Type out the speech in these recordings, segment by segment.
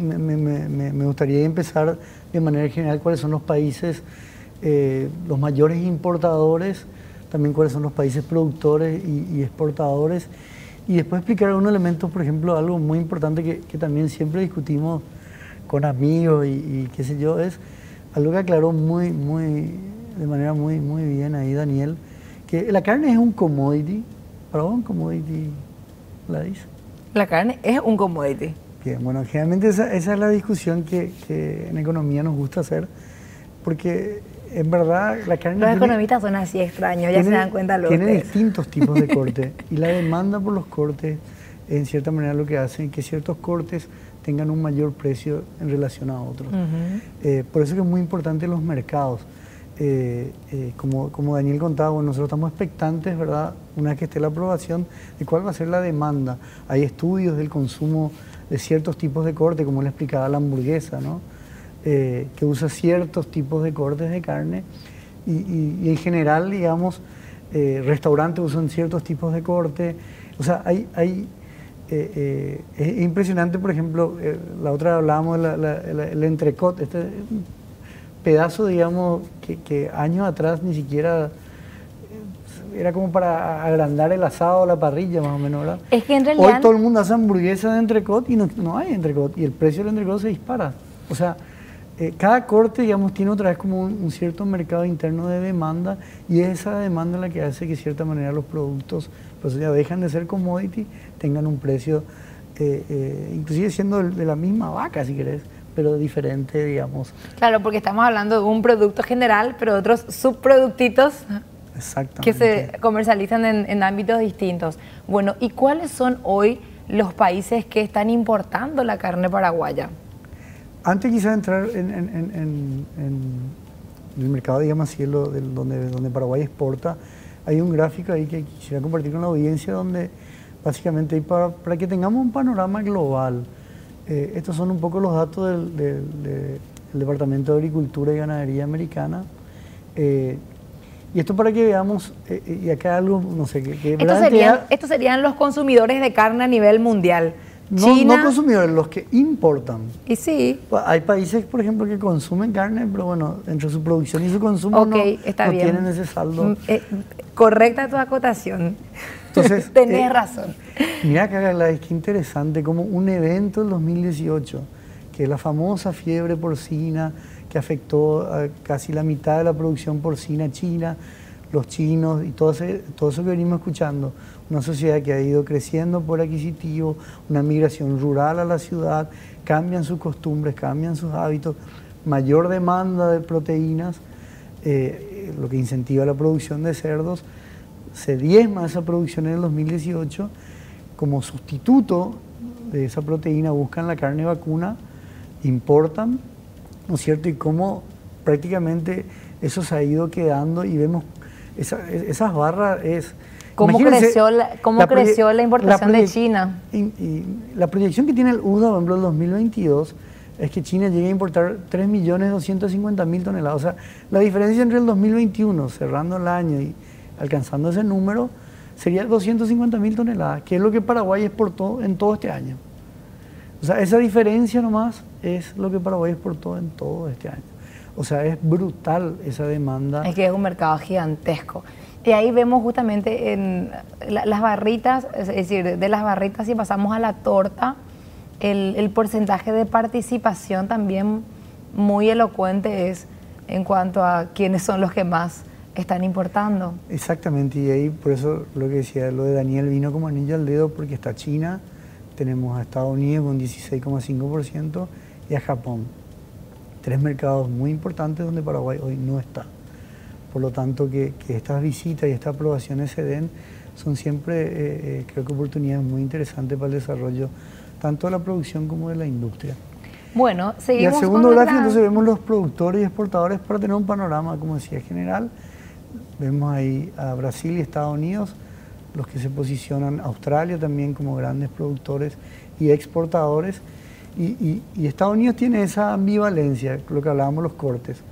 me, gustaría empezar de manera general cuáles son los países, eh, los mayores importadores, también cuáles son los países productores y, exportadores, y después explicar algunos elementos, por ejemplo, algo muy importante que, también siempre discutimos con amigos y, qué sé yo, es algo que aclaró muy, muy, de manera muy, muy bien ahí Daniel, que la carne es un commodity, para vos un commodity, ¿la dice? La carne es un commodity. Bien, bueno, generalmente esa, es la discusión que, en economía nos gusta hacer, porque en verdad la carne... Los economistas son así extraños, ya se dan cuenta luego. Tiene distintos tipos de corte y la demanda por los cortes, en cierta manera lo que hace es que ciertos cortes tengan un mayor precio en relación a otros. Eh, por eso que es muy importante los mercados. Eh, eh, como, como Daniel contaba, nosotros estamos expectantes, ¿verdad? Una vez que esté la aprobación, de cuál va a ser la demanda. Hay estudios del consumo de ciertos tipos de corte, como le explicaba la hamburguesa, ¿no? Eh, que usa ciertos tipos de cortes de carne y, en general, digamos, restaurantes usan ciertos tipos de corte. O sea, hay, es impresionante, por ejemplo, la otra hablábamos del entrecot, este pedazo, digamos, que, que años atrás ni siquiera era como para agrandar el asado o la parrilla, más o menos, ¿verdad? Es que en realidad... Hoy todo el mundo hace hamburguesas de entrecot y no, no hay entrecot, y el precio del entrecot se dispara. O sea, eh, cada corte, digamos, tiene otra vez como un, cierto mercado interno de demanda y es esa demanda la que hace que, de cierta manera, los productos, pues ya dejan de ser commodity, tengan un precio, eh, eh, inclusive siendo de la misma vaca, si querés, pero diferente, digamos. Claro, porque estamos hablando de un producto general, pero otros subproductitos que se comercializan en, ámbitos distintos. Bueno, ¿y cuáles son hoy los países que están importando la carne paraguaya? Antes quizá entrar en, el mercado, digamos así, donde, donde Paraguay exporta, hay un gráfico ahí que quisiera compartir con la audiencia donde básicamente para, para que tengamos un panorama global, eh, estos son un poco los datos del, Departamento de Agricultura y Ganadería Americana. Eh, y esto para que veamos, eh, eh, y acá algo, no sé, que... estos, serían, estos serían los consumidores de carne a nivel mundial. No, no consumidores, los que importan. Y sí. Hay países, por ejemplo, que consumen carne, pero bueno, entre su producción y su consumo no, tienen ese saldo. Mm, eh, correcta tu acotación. Entonces, Tenés razón. Mira, Cagala, es que interesante, como un evento del 2018, que es la famosa fiebre porcina, que afectó a casi la mitad de la producción porcina china, los chinos y todo, todo eso que venimos escuchando. Una sociedad que ha ido creciendo por adquisitivo, una migración rural a la ciudad, cambian sus costumbres, cambian sus hábitos, mayor demanda de proteínas, eh, lo que incentiva la producción de cerdos. Se diezma esa producción en el 2018. Como sustituto de esa proteína buscan la carne vacuna, importan ¿no es cierto? Y cómo prácticamente eso se ha ido quedando y vemos esas barras es... ¿Cómo, creció la, cómo creció la importación de China? Y, la proyección que tiene el UDA, por ejemplo, el 2022, es que China llegue a importar 3.250.000 toneladas. O sea, la diferencia entre el 2021, cerrando el año y alcanzando ese número, sería 250.000 toneladas, que es lo que Paraguay exportó en todo este año. O sea, esa diferencia nomás es lo que Paraguay exportó en todo este año. O sea, es brutal esa demanda. Es que es un mercado gigantesco. Y ahí vemos justamente en las barritas, es decir, de las barritas si pasamos a la torta, el, porcentaje de participación también muy elocuente es en cuanto a quiénes son los que más están importando. Exactamente, y ahí por eso lo que decía, lo de Daniel vino como anillo al dedo porque está China, tenemos a Estados Unidos con 16,5% y a Japón. Tres mercados muy importantes donde Paraguay hoy no está. Por lo tanto, que, estas visitas y estas aprobaciones se den son siempre, eh, eh, creo que oportunidades muy interesantes para el desarrollo tanto de la producción como de la industria. Bueno, seguimos Y al segundo gráfico entonces vemos los productores y exportadores para tener un panorama, como decía, general. Vemos ahí a Brasil y Estados Unidos los que se posicionan, Australia también como grandes productores y exportadores. Y, Estados Unidos tiene esa ambivalencia, lo que hablábamos los cortes.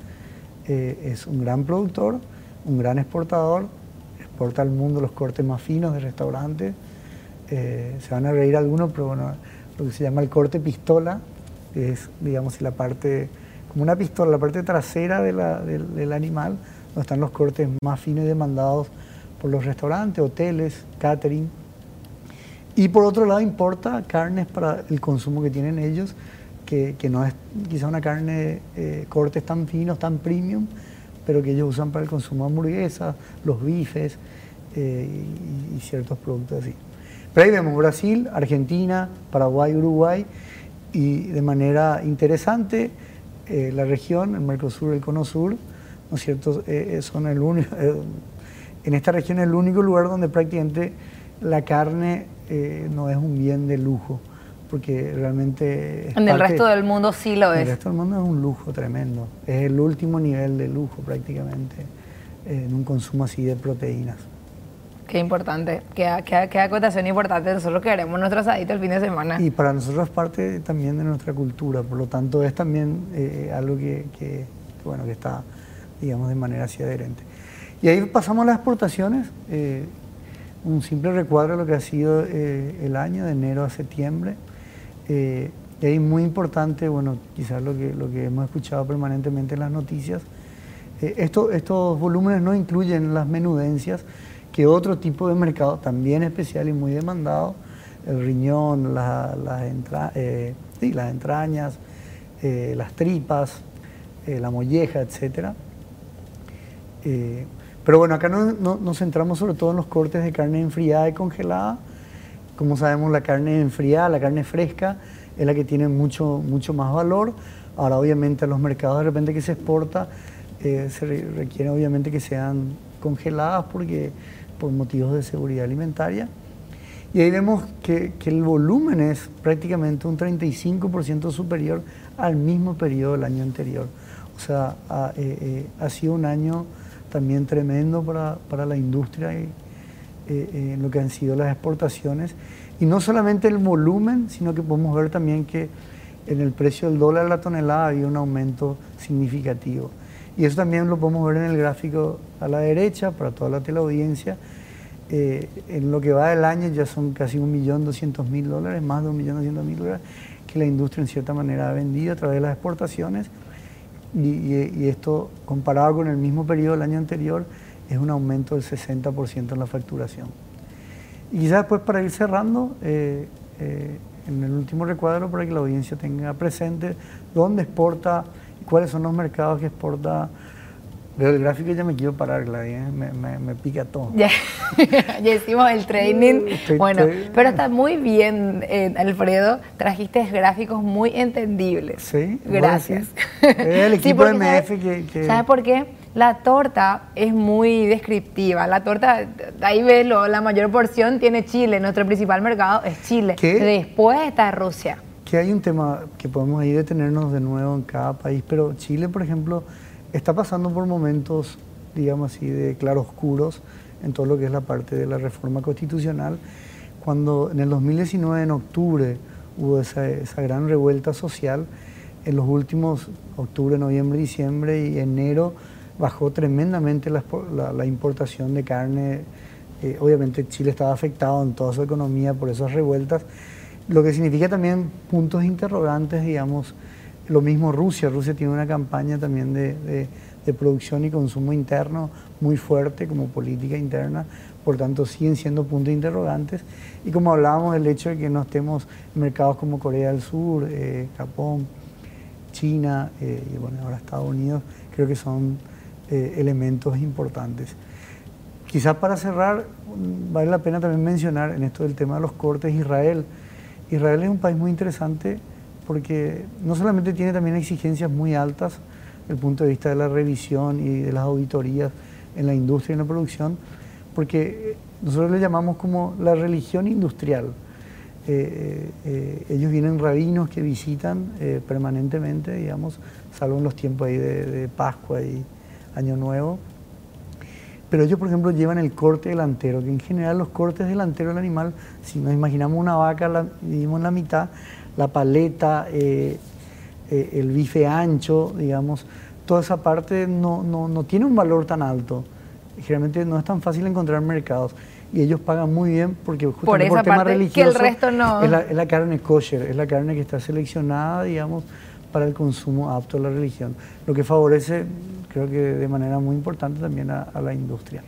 Eh, es un gran productor, un gran exportador, exporta al mundo los cortes más finos de restaurantes. Eh, se van a reír algunos, pero bueno, lo que se llama el corte pistola, es, digamos, la parte, como una pistola, la parte trasera del, animal, donde están los cortes más finos y demandados por los restaurantes, hoteles, catering. Y por otro lado importa carnes para el consumo que tienen ellos, que, no es quizá una carne, eh, cortes tan finos, tan premium, pero que ellos usan para el consumo de hamburguesas, los bifes eh, y, ciertos productos así. Pero ahí vemos Brasil, Argentina, Paraguay, Uruguay y de manera interesante eh, la región, el Mercosur, el Cono Sur, ¿no es cierto? son el único, en esta región es el único lugar donde prácticamente la carne no es un bien de lujo porque realmente... En el resto del mundo sí lo es. En el resto del mundo es un lujo tremendo. Es el último nivel de lujo prácticamente en un consumo así de proteínas. Qué importante, qué, qué, acotación importante. Nosotros queremos nuestro asadito el fin de semana. Y para nosotros es parte también de nuestra cultura, por lo tanto es también eh, algo que, bueno, que está, digamos, de manera así adherente. Y ahí pasamos a las exportaciones. Eh, un simple recuadro de lo que ha sido eh, el año, de enero a septiembre. Eh, y muy importante, bueno, quizás lo que, lo que hemos escuchado permanentemente en las noticias, eh, estos volúmenes no incluyen las menudencias, que otro tipo de mercado también especial y muy demandado, el riñón, eh, las entrañas, las tripas, la molleja, etc. pero bueno, acá no, nos centramos sobre todo en los cortes de carne enfriada y congelada, como sabemos, la carne enfriada, la carne fresca, es la que tiene mucho, mucho más valor. Ahora, obviamente, a los mercados de repente que se exporta, eh, se requiere obviamente que sean congeladas porque, por motivos de seguridad alimentaria. Y ahí vemos que, el volumen es prácticamente un 35% superior al mismo periodo del año anterior. O sea, ha, eh, eh, ha sido un año también tremendo para, para la industria y, eh, eh, en lo que han sido las exportaciones. Y no solamente el volumen, sino que podemos ver también que en el precio del dólar a la tonelada había un aumento significativo. Y eso también lo podemos ver en el gráfico a la derecha para toda la teleaudiencia. Eh, en lo que va del año ya son casi 1.200.000 dólares, más de 1.200.000 dólares que la industria en cierta manera ha vendido a través de las exportaciones. Y esto comparado con el mismo periodo del año anterior, es un aumento del 60% en la facturación. Y quizás después para ir cerrando, eh, eh, en el último recuadro para que la audiencia tenga presente dónde exporta cuáles son los mercados que exporta. Veo el gráfico y ya me quiero parar, Gladys, ¿eh? me, pica todo. Ya, ya hicimos el training. bueno, pero está muy bien, Alfredo. Trajiste gráficos muy entendibles. Sí, gracias. el equipo de MF que, que... ¿Sabes por qué? La torta es muy descriptiva. La torta, ahí velo, la mayor porción tiene Chile. Nuestro principal mercado es Chile. Después está Rusia. Que hay un tema que podemos ahí detenernos de nuevo en cada país, pero Chile, por ejemplo, está pasando por momentos, digamos así, de claroscuros en todo lo que es la parte de la reforma constitucional. Cuando en el 2019, en octubre, hubo esa, esa gran revuelta social, en los últimos octubre, noviembre, diciembre y enero, bajó tremendamente la, importación de carne. Eh, obviamente Chile estaba afectado en toda su economía por esas revueltas, lo que significa también puntos interrogantes, digamos, lo mismo Rusia. Rusia tiene una campaña también de, producción y consumo interno muy fuerte como política interna, por tanto siguen siendo puntos interrogantes. Y como hablábamos, el hecho de que no estemos en mercados como Corea del Sur, eh, Japón, China eh, y bueno, ahora Estados Unidos, creo que son eh, elementos importantes. Quizás para cerrar, mm, vale la pena también mencionar en esto del tema de los cortes Israel. Israel es un país muy interesante porque no solamente tiene también exigencias muy altas desde el punto de vista de la revisión y de las auditorías en la industria y en la producción, porque nosotros le llamamos como la religión industrial. Eh, eh, ellos vienen rabinos que visitan permanentemente, digamos, salvo en los tiempos ahí de, de Pascua y, Año Nuevo. Pero ellos, por ejemplo, llevan el corte delantero, que en general los cortes delanteros del animal, si nos imaginamos una vaca, la dividimos en la mitad, la paleta, eh, eh, el bife ancho, digamos, toda esa parte no, no, no, tiene un valor tan alto. Generalmente no es tan fácil encontrar mercados. y ellos pagan muy bien porque justamente por, tema religioso que el resto no. es, la, es la carne kosher, es la carne que está seleccionada, digamos, para el consumo apto a la religión, lo que favorece, creo que de manera muy importante también a, a la industria.